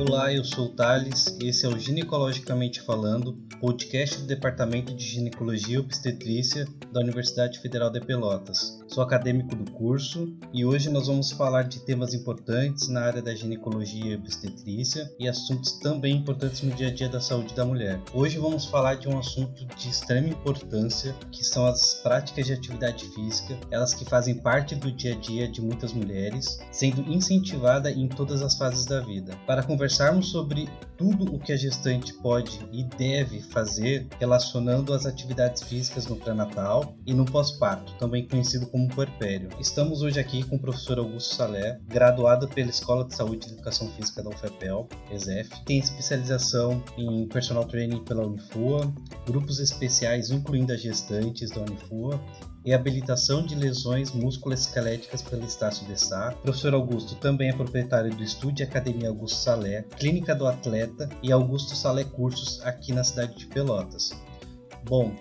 Olá, eu sou o Thales e esse é o Ginecologicamente Falando, podcast do Departamento de Ginecologia e Obstetrícia da Universidade Federal de Pelotas. Sou acadêmico do curso e hoje nós vamos falar de temas importantes na área da ginecologia e obstetrícia e assuntos também importantes no dia a dia da saúde da mulher. Hoje vamos falar de um assunto de extrema importância, que são as práticas de atividade física, elas que fazem parte do dia a dia de muitas mulheres, sendo incentivada em todas as fases da vida. Para conversarmos sobre tudo o que a gestante pode e deve fazer relacionando as atividades físicas no pré-natal e no pós-parto, também conhecido como puerpério. Estamos hoje aqui com o professor Augusto Salé, graduado pela Escola de Saúde e Educação Física da UFEPEL, ESEF, tem especialização em personal training pela Unifua, grupos especiais incluindo as gestantes da Unifua reabilitação de lesões musculoesqueléticas pelo Estácio de Sá. Professor Augusto também é proprietário do Estúdio Academia Augusto Salé, Clínica do Atleta e Augusto Salé Cursos aqui na cidade de Pelotas. Bom,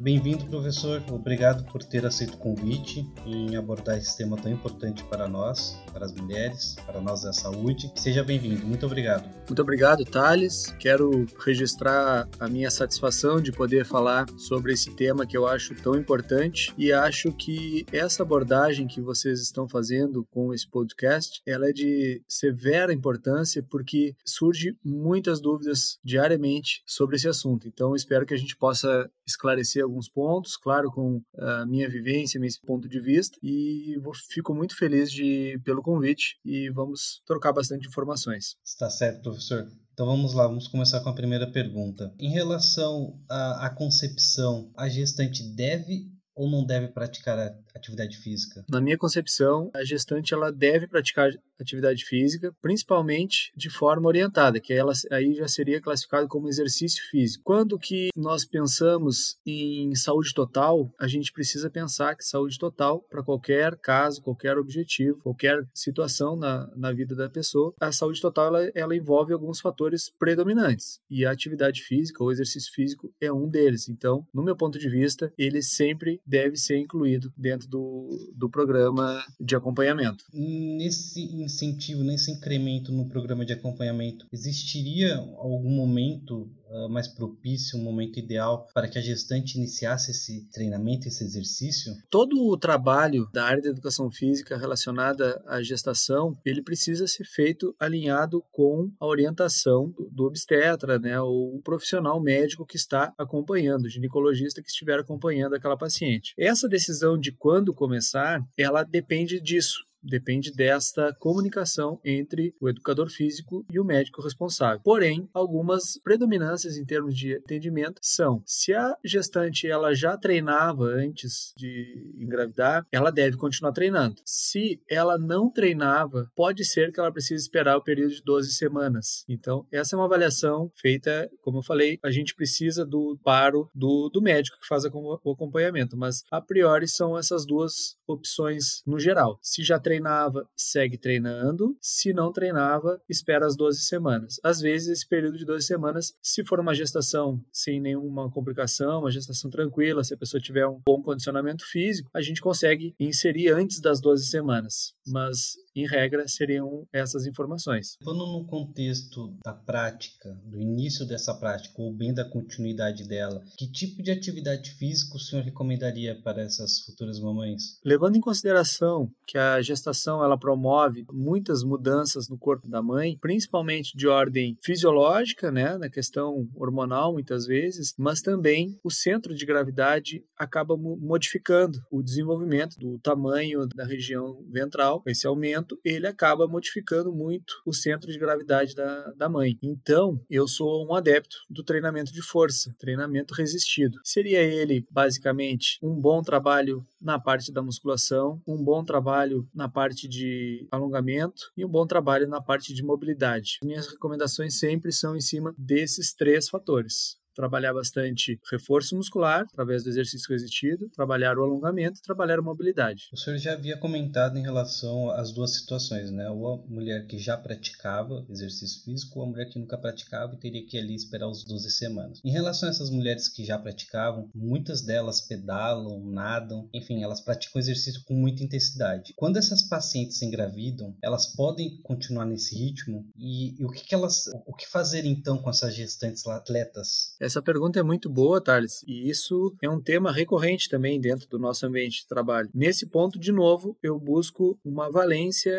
Bem-vindo, professor. Obrigado por ter aceito o convite em abordar esse tema tão importante para nós, para as mulheres, para nós da saúde. Seja bem-vindo. Muito obrigado. Muito obrigado, Thales. Quero registrar a minha satisfação de poder falar sobre esse tema que eu acho tão importante e acho que essa abordagem que vocês estão fazendo com esse podcast, ela é de severa importância porque surge muitas dúvidas diariamente sobre esse assunto. Então, espero que a gente possa esclarecer alguns pontos, claro, com a minha vivência, meu ponto de vista, e fico muito feliz de, pelo convite e vamos trocar bastante informações. Está certo, professor. Então vamos lá, vamos começar com a primeira pergunta. Em relação à, à concepção, a gestante deve ou não deve praticar atividade física? Na minha concepção, a gestante ela deve praticar atividade física, principalmente de forma orientada, que ela aí já seria classificado como exercício físico. Quando que nós pensamos em saúde total, a gente precisa pensar que saúde total para qualquer caso, qualquer objetivo, qualquer situação na, na vida da pessoa, a saúde total ela, ela envolve alguns fatores predominantes e a atividade física ou exercício físico é um deles. Então, no meu ponto de vista, ele sempre deve ser incluído dentro do, do programa de acompanhamento. Nesse incentivo, nesse incremento no programa de acompanhamento, existiria algum momento uh, mais propício, um momento ideal para que a gestante iniciasse esse treinamento, esse exercício? Todo o trabalho da área da educação física relacionada à gestação, ele precisa ser feito alinhado com a orientação do, do obstetra, né, ou o profissional médico que está acompanhando, o ginecologista que estiver acompanhando aquela paciente. Essa decisão de quando começar, ela depende disso depende desta comunicação entre o educador físico e o médico responsável. Porém, algumas predominâncias em termos de atendimento são: se a gestante ela já treinava antes de engravidar, ela deve continuar treinando. Se ela não treinava, pode ser que ela precise esperar o período de 12 semanas. Então, essa é uma avaliação feita, como eu falei, a gente precisa do paro do, do médico que faz o acompanhamento, mas a priori são essas duas opções no geral. Se já treinava, segue treinando. Se não treinava, espera as 12 semanas. Às vezes, esse período de 12 semanas, se for uma gestação sem nenhuma complicação, uma gestação tranquila, se a pessoa tiver um bom condicionamento físico, a gente consegue inserir antes das 12 semanas. Mas em regra, seriam essas informações. Falando no contexto da prática, do início dessa prática, ou bem da continuidade dela, que tipo de atividade física o senhor recomendaria para essas futuras mamães? Levando em consideração que a gestação ela promove muitas mudanças no corpo da mãe, principalmente de ordem fisiológica, né, na questão hormonal muitas vezes, mas também o centro de gravidade acaba modificando o desenvolvimento do tamanho da região ventral, esse aumento ele acaba modificando muito o centro de gravidade da, da mãe. Então, eu sou um adepto do treinamento de força, treinamento resistido. Seria ele, basicamente, um bom trabalho na parte da musculação, um bom trabalho na parte de alongamento e um bom trabalho na parte de mobilidade. Minhas recomendações sempre são em cima desses três fatores trabalhar bastante reforço muscular através do exercício resistido, trabalhar o alongamento, trabalhar a mobilidade. O senhor já havia comentado em relação às duas situações, né? Ou a mulher que já praticava exercício físico, ou a mulher que nunca praticava e teria que ali esperar os 12 semanas. Em relação a essas mulheres que já praticavam, muitas delas pedalam, nadam, enfim, elas praticam exercício com muita intensidade. Quando essas pacientes engravidam, elas podem continuar nesse ritmo e, e o que, que elas, o que fazer então com essas gestantes atletas? Essa pergunta é muito boa, Thales, e isso é um tema recorrente também dentro do nosso ambiente de trabalho. Nesse ponto, de novo, eu busco uma valência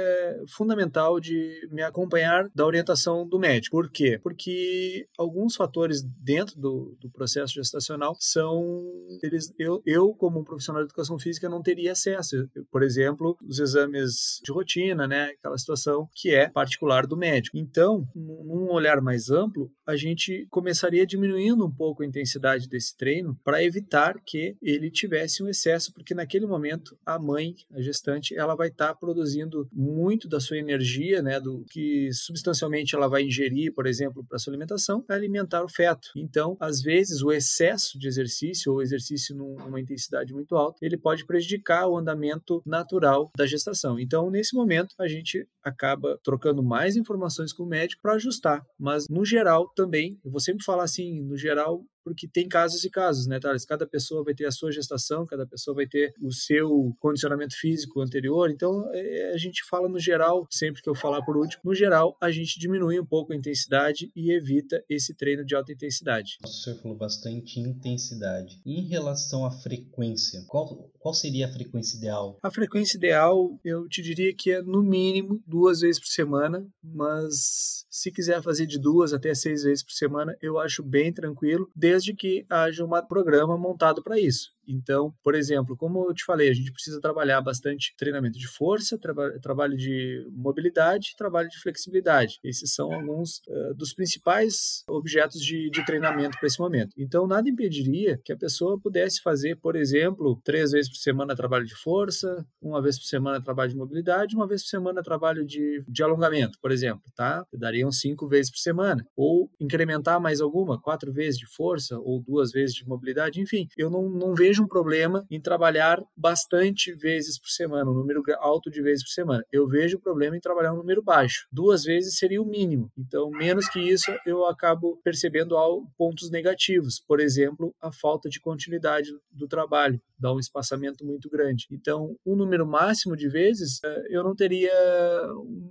fundamental de me acompanhar da orientação do médico. Por quê? Porque alguns fatores dentro do, do processo gestacional são eles, eu, eu, como um profissional de educação física, não teria acesso. Por exemplo, os exames de rotina, né? Aquela situação que é particular do médico. Então, num olhar mais amplo, a gente começaria diminuindo um pouco a intensidade desse treino para evitar que ele tivesse um excesso, porque naquele momento a mãe, a gestante, ela vai estar tá produzindo muito da sua energia, né? Do que substancialmente ela vai ingerir, por exemplo, para sua alimentação, para alimentar o feto. Então, às vezes, o excesso de exercício ou exercício numa intensidade muito alta, ele pode prejudicar o andamento natural da gestação. Então, nesse momento, a gente acaba trocando mais informações com o médico para ajustar. Mas, no geral, também, eu vou sempre falar assim, no geral, geral porque tem casos e casos, né, Thales? Cada pessoa vai ter a sua gestação, cada pessoa vai ter o seu condicionamento físico anterior. Então, é, a gente fala no geral, sempre que eu falar por último, no geral, a gente diminui um pouco a intensidade e evita esse treino de alta intensidade. O senhor falou bastante intensidade. Em relação à frequência, qual, qual seria a frequência ideal? A frequência ideal, eu te diria que é no mínimo duas vezes por semana, mas se quiser fazer de duas até seis vezes por semana, eu acho bem tranquilo, desde desde que haja um programa montado para isso. Então, por exemplo, como eu te falei, a gente precisa trabalhar bastante treinamento de força, traba trabalho de mobilidade, trabalho de flexibilidade. Esses são alguns uh, dos principais objetos de, de treinamento para esse momento. Então, nada impediria que a pessoa pudesse fazer, por exemplo, três vezes por semana trabalho de força, uma vez por semana trabalho de mobilidade, uma vez por semana trabalho de, de alongamento, por exemplo, tá? Dariam cinco vezes por semana. Ou incrementar mais alguma, quatro vezes de força ou duas vezes de mobilidade, enfim. Eu não, não vejo vejo um problema em trabalhar bastante vezes por semana, um número alto de vezes por semana. Eu vejo o problema em trabalhar um número baixo. Duas vezes seria o mínimo. Então, menos que isso, eu acabo percebendo pontos negativos. Por exemplo, a falta de continuidade do trabalho, dá um espaçamento muito grande. Então, um número máximo de vezes, eh, eu não teria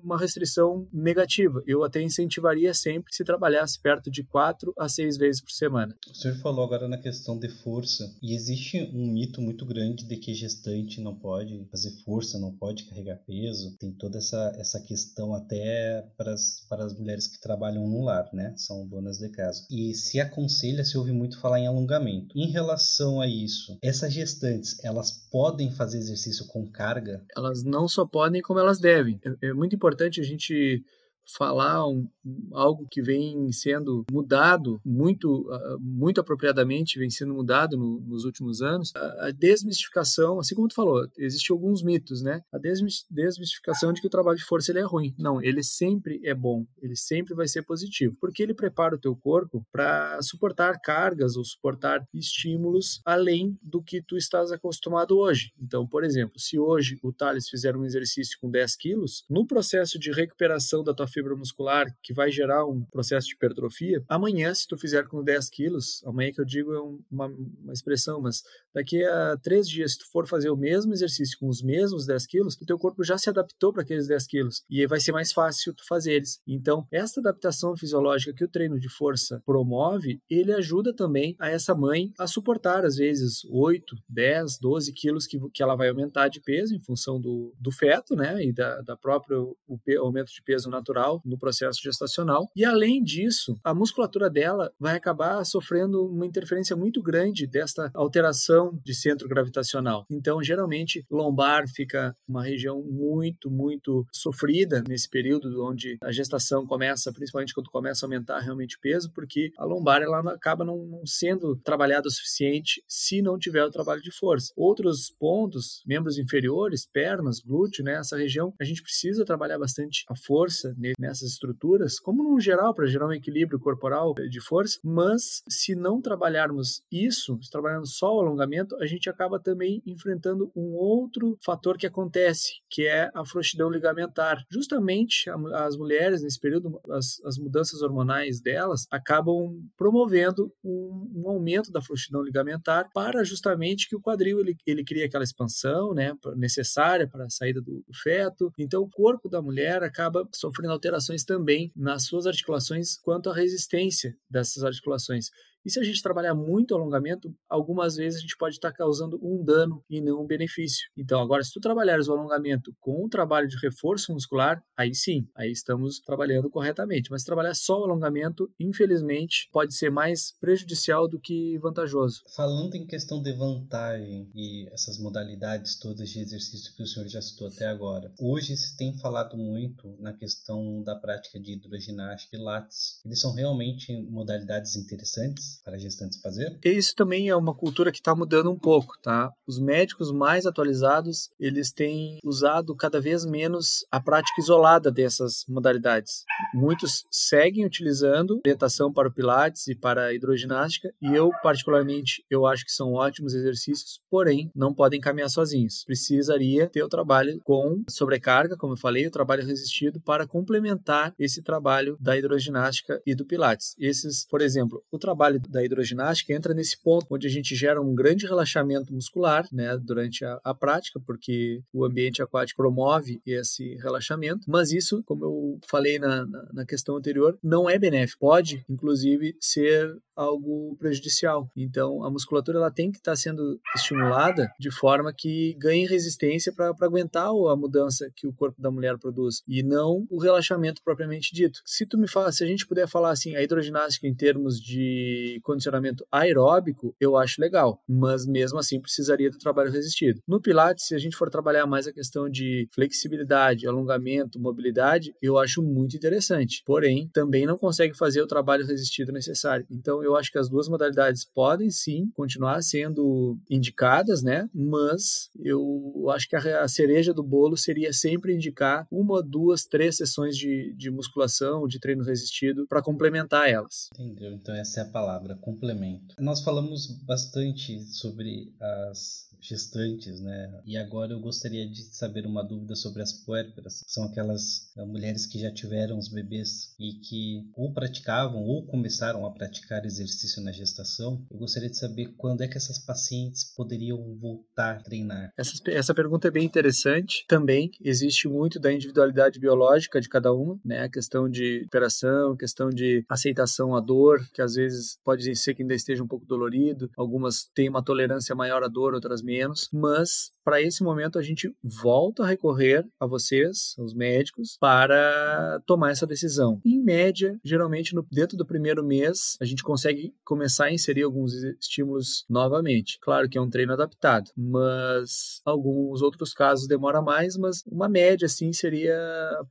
uma restrição negativa. Eu até incentivaria sempre se trabalhasse perto de quatro a seis vezes por semana. O senhor falou agora na questão de força, e existe existe um mito muito grande de que gestante não pode fazer força, não pode carregar peso. Tem toda essa, essa questão até para as, para as mulheres que trabalham no lar, né? São donas de casa. E se aconselha, se ouve muito falar em alongamento. Em relação a isso, essas gestantes, elas podem fazer exercício com carga? Elas não só podem, como elas devem. É, é muito importante a gente falar um, algo que vem sendo mudado muito, uh, muito apropriadamente, vem sendo mudado no, nos últimos anos, a, a, desmistificação, assim como tu falou, existem alguns mitos, né? A desmistificação de que o trabalho de força ele é ruim. Não, ele sempre é bom, ele sempre vai ser positivo, porque ele prepara o teu corpo para suportar cargas ou suportar estímulos além do que tu estás acostumado hoje. Então, por exemplo, se hoje o Thales fizer um exercício com 10 quilos, no processo de recuperação da tua fibra muscular, que vai gerar um processo de hipertrofia, amanhã, se tu fizer com 10 quilos, amanhã que eu digo é uma, uma expressão, mas daqui a três dias, se tu for fazer o mesmo exercício com os mesmos 10 quilos, o teu corpo já se adaptou para aqueles 10 quilos e vai ser mais fácil tu fazer eles. Então, essa adaptação fisiológica que o treino de força promove, ele ajuda também a essa mãe a suportar, às vezes, 8, 10, 12 quilos que, que ela vai aumentar de peso em função do, do feto, né, e da, da própria o, o aumento de peso natural no processo gestacional. E além disso, a musculatura dela vai acabar sofrendo uma interferência muito grande desta alteração de centro gravitacional. Então, geralmente, lombar fica uma região muito, muito sofrida nesse período onde a gestação começa, principalmente quando começa a aumentar realmente o peso, porque a lombar ela acaba não sendo trabalhada o suficiente se não tiver o trabalho de força. Outros pontos, membros inferiores, pernas, glúteo, né, essa região, a gente precisa trabalhar bastante a força nessas estruturas, como no geral, para gerar um equilíbrio corporal de força, mas se não trabalharmos isso, se trabalharmos só o alongamento, a gente acaba também enfrentando um outro fator que acontece, que é a frouxidão ligamentar. Justamente as mulheres, nesse período, as, as mudanças hormonais delas acabam promovendo um, um, aumento da frouxidão ligamentar para justamente que o quadril ele, ele crie aquela expansão né, necessária para a saída do, do feto. Então, o corpo da mulher acaba sofrendo alterações também nas suas articulações quanto à resistência dessas articulações. E se a gente trabalhar muito alongamento, algumas vezes a gente pode estar causando um dano e não um benefício. Então, agora, se tu trabalhares o alongamento com o trabalho de reforço muscular, aí sim, aí estamos trabalhando corretamente. Mas trabalhar só o alongamento, infelizmente, pode ser mais prejudicial do que vantajoso. Falando em questão de vantagem e essas modalidades todas de exercício que o senhor já citou até agora, hoje se tem falado muito na questão da prática de hidroginástica e pilates. Eles são realmente modalidades interessantes? Para gestantes fazer? Isso também é uma cultura que está mudando um pouco, tá? Os médicos mais atualizados, eles têm usado cada vez menos a prática isolada dessas modalidades. Muitos seguem utilizando orientação para o pilates e para a hidroginástica, e eu particularmente, eu acho que são ótimos exercícios, porém não podem caminhar sozinhos. Precisaria ter o trabalho com sobrecarga, como eu falei, o trabalho resistido para complementar esse trabalho da hidroginástica e do pilates. Esses, por exemplo, o trabalho da hidroginástica entra nesse ponto onde a gente gera um grande relaxamento muscular né, durante a, a prática, porque o ambiente aquático promove esse relaxamento, mas isso, como eu falei na, na, na questão anterior, não é benéfico. Pode, inclusive, ser algo prejudicial. Então, a musculatura ela tem que estar sendo estimulada de forma que ganhe resistência para aguentar a mudança que o corpo da mulher produz e não o relaxamento propriamente dito. Se tu me fala, se a gente puder falar assim, a hidroginástica em termos de condicionamento aeróbico, eu acho legal, mas mesmo assim precisaria do trabalho resistido. No Pilates, se a gente for trabalhar mais a questão de flexibilidade, alongamento, mobilidade, eu acho muito interessante. Porém, também não consegue fazer o trabalho resistido necessário. Então, eu acho que as duas modalidades podem sim continuar sendo indicadas, né? Mas eu acho que a cereja do bolo seria sempre indicar uma, duas, três sessões de, de musculação, de treino resistido para complementar elas. Entendeu? Então essa é a palavra, complemento. Nós falamos bastante sobre as gestantes, né? E agora eu gostaria de saber uma dúvida sobre as puérperas. São aquelas uh, mulheres que já tiveram os bebês e que ou praticavam ou começaram a praticar exercício na gestação. Eu gostaria de saber quando é que essas pacientes poderiam voltar a treinar. Essa, essa pergunta é bem interessante. Também existe muito da individualidade biológica de cada uma, né? A questão de operação, questão de aceitação à dor, que às vezes pode ser que ainda esteja um pouco dolorido. Algumas têm uma tolerância maior à dor, outras menos, mas para esse momento a gente volta a recorrer a vocês, os médicos, para tomar essa decisão. Em média, geralmente no, dentro do primeiro mês, a gente consegue começar a inserir alguns estímulos novamente. Claro que é um treino adaptado, mas alguns outros casos demora mais, mas uma média assim seria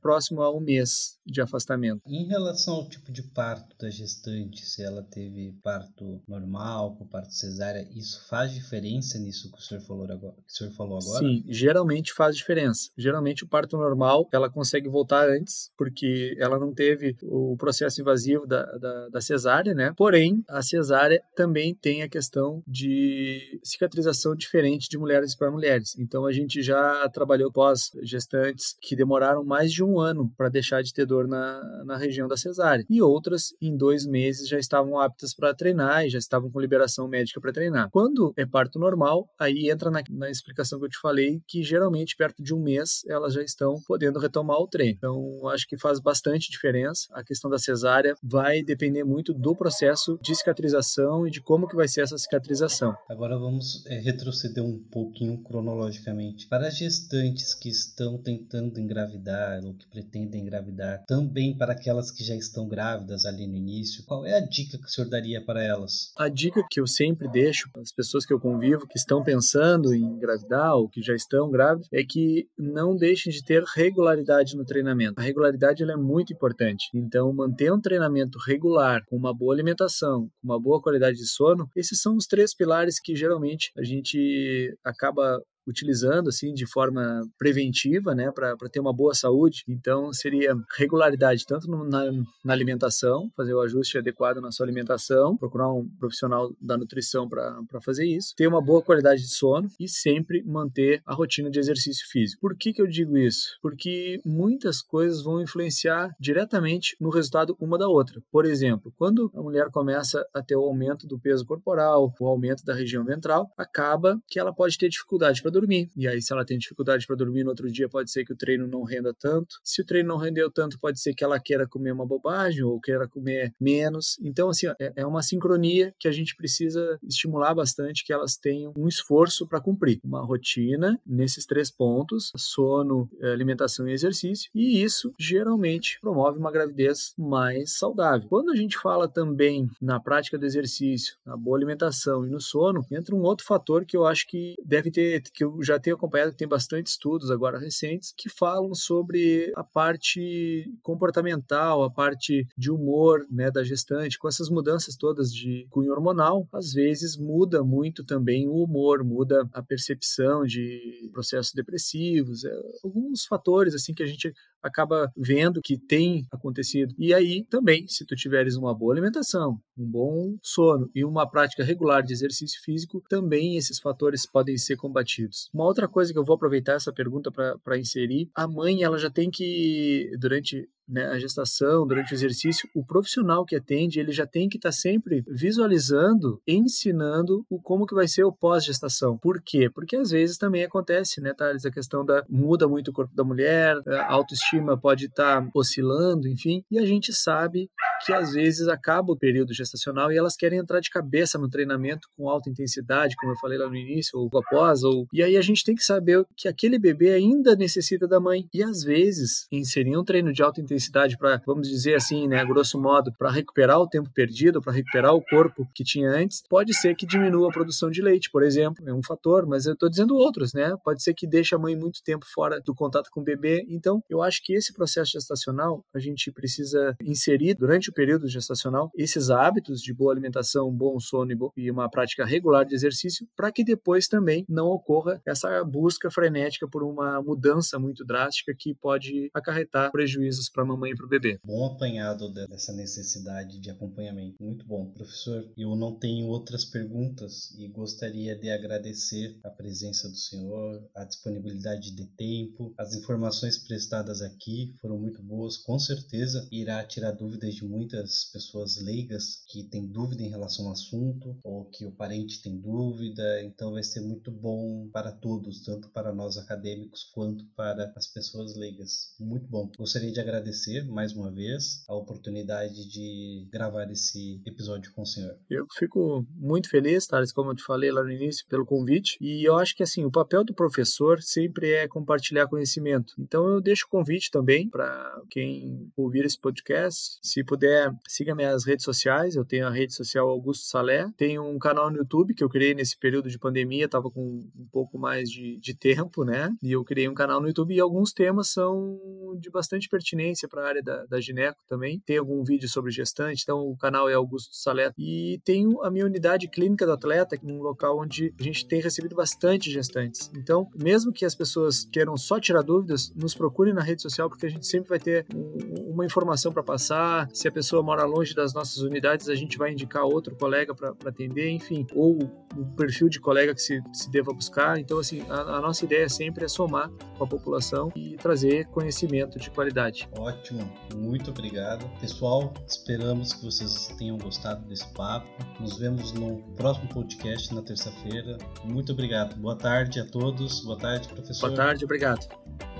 próximo a um mês de afastamento. Em relação ao tipo de parto da gestante, se ela teve parto normal, com parto cesárea, isso faz diferença nisso que o senhor falou agora? Que o senhor falou falou agora? Sim, geralmente faz diferença. Geralmente o parto normal ela consegue voltar antes, porque ela não teve o processo invasivo da, da, da cesárea, né? Porém, a cesárea também tem a questão de cicatrização diferente de mulheres para mulheres. Então a gente já trabalhou pós-gestantes que demoraram mais de um ano para deixar de ter dor na, na região da cesárea. E outras, em dois meses, já estavam aptas para treinar e já estavam com liberação médica para treinar. Quando é parto normal, aí entra na, na explicação que eu te falei, que geralmente perto de um mês elas já estão podendo retomar o treino. Então, acho que faz bastante diferença. A questão da cesárea vai depender muito do processo de cicatrização e de como que vai ser essa cicatrização. Agora vamos é, retroceder um pouquinho cronologicamente. Para as gestantes que estão tentando engravidar ou que pretendem engravidar, também para aquelas que já estão grávidas ali no início, qual é a dica que o senhor daria para elas? A dica que eu sempre deixo para as pessoas que eu convivo que estão pensando em engravidar ou que já estão grávidos, é que não deixem de ter regularidade no treinamento. A regularidade é muito importante. Então, manter um treinamento regular, com uma boa alimentação, com uma boa qualidade de sono, esses são os três pilares que geralmente a gente acaba utilizando assim de forma preventiva, né, para ter uma boa saúde. Então seria regularidade tanto no, na, na, alimentação, fazer o ajuste adequado na sua alimentação, procurar um profissional da nutrição para fazer isso, ter uma boa qualidade de sono e sempre manter a rotina de exercício físico. Por que que eu digo isso? Porque muitas coisas vão influenciar diretamente no resultado uma da outra. Por exemplo, quando a mulher começa a ter o aumento do peso corporal, o aumento da região ventral, acaba que ela pode ter dificuldade para dormir. E aí, se ela tem dificuldade para dormir no outro dia, pode ser que o treino não renda tanto. Se o treino não rendeu tanto, pode ser que ela queira comer uma bobagem ou queira comer menos. Então, assim, é, é uma sincronia que a gente precisa estimular bastante que elas tenham um esforço para cumprir. Uma rotina nesses três pontos: sono, alimentação e exercício. E isso geralmente promove uma gravidez mais saudável. Quando a gente fala também na prática do exercício, na boa alimentação e no sono, entra um outro fator que eu acho que deve ter, que eu já tenho acompanhado, que tem bastante estudos agora recentes, que falam sobre a parte comportamental, a parte de humor né, da gestante, com essas mudanças todas de cunho hormonal, às vezes muda muito também o humor, muda a percepção de processos depressivos, é, alguns fatores assim que a gente acaba vendo que tem acontecido. E aí também, se tu tiveres uma boa alimentação, um bom sono e uma prática regular de exercício físico, também esses fatores podem ser combatidos. Uma outra coisa que eu vou aproveitar essa pergunta para inserir, a mãe ela já tem que durante né, a gestação, durante o exercício, o profissional que atende, ele já tem que estar tá sempre visualizando, ensinando o como que vai ser o pós-gestação. Por quê? Porque às vezes também acontece, né, Thales, a questão da muda muito o corpo da mulher, a autoestima pode estar tá oscilando, enfim, e a gente sabe que às vezes acaba o período gestacional e elas querem entrar de cabeça no treinamento com alta intensidade, como eu falei lá no início, ou após, ou e aí a gente tem que saber que aquele bebê ainda necessita da mãe. E às vezes, inserir um treino de alta intensidade para, vamos dizer assim, né, grosso modo, para recuperar o tempo perdido, para recuperar o corpo que tinha antes, pode ser que diminua a produção de leite, por exemplo, é um fator, mas eu estou dizendo outros, né? Pode ser que deixe a mãe muito tempo fora do contato com o bebê. Então, eu acho que esse processo gestacional a gente precisa inserir durante o período gestacional esses hábitos de boa alimentação, bom sono e uma prática regular de exercício, para que depois também não ocorra essa busca frenética por uma mudança muito drástica que pode acarretar prejuízos para mamãe e para o bebê. Bom apanhado dessa necessidade de acompanhamento. Muito bom, professor. Eu não tenho outras perguntas e gostaria de agradecer a presença do senhor, a disponibilidade de tempo, as informações prestadas aqui foram muito boas, com certeza irá tirar dúvidas de muitas pessoas leigas que têm dúvida em relação ao assunto ou que o parente tem dúvida, então vai ser muito bom para todos, tanto para nós acadêmicos quanto para as pessoas leigas. Muito bom. Gostaria de agradecer mais uma vez a oportunidade de gravar esse episódio com o senhor. Eu fico muito feliz, Thales, como eu te falei lá no início, pelo convite, e eu acho que assim, o papel do professor sempre é compartilhar conhecimento. Então eu deixo o convite também para quem ouvir esse podcast, se puder, siga minhas redes sociais. Eu tenho a rede social Augusto Salé, tenho um canal no YouTube que eu criei nesse período de pandemia, estava com um pouco mais de, de tempo, né? E eu criei um canal no YouTube e alguns temas são de bastante pertinência para a área da, da gineco também. Tem algum vídeo sobre gestante, então o canal é Augusto Salé. E tenho a minha unidade clínica do atleta, um local onde a gente tem recebido bastante gestantes. Então, mesmo que as pessoas queiram só tirar dúvidas, nos procurem na rede social porque a gente sempre vai ter um, uma informação para passar. Se a pessoa mora longe das nossas unidades, a gente vai indicar outro colega para atender, enfim, ou o perfil de colega que se, se deva buscar. Então, assim, a, a nossa ideia sempre é somar com a população e trazer conhecimento de qualidade. Ótimo, muito obrigado. Pessoal, esperamos que vocês tenham gostado desse papo. Nos vemos no próximo podcast na terça-feira. Muito obrigado. Boa tarde a todos. Boa tarde, professor. Boa tarde, obrigado.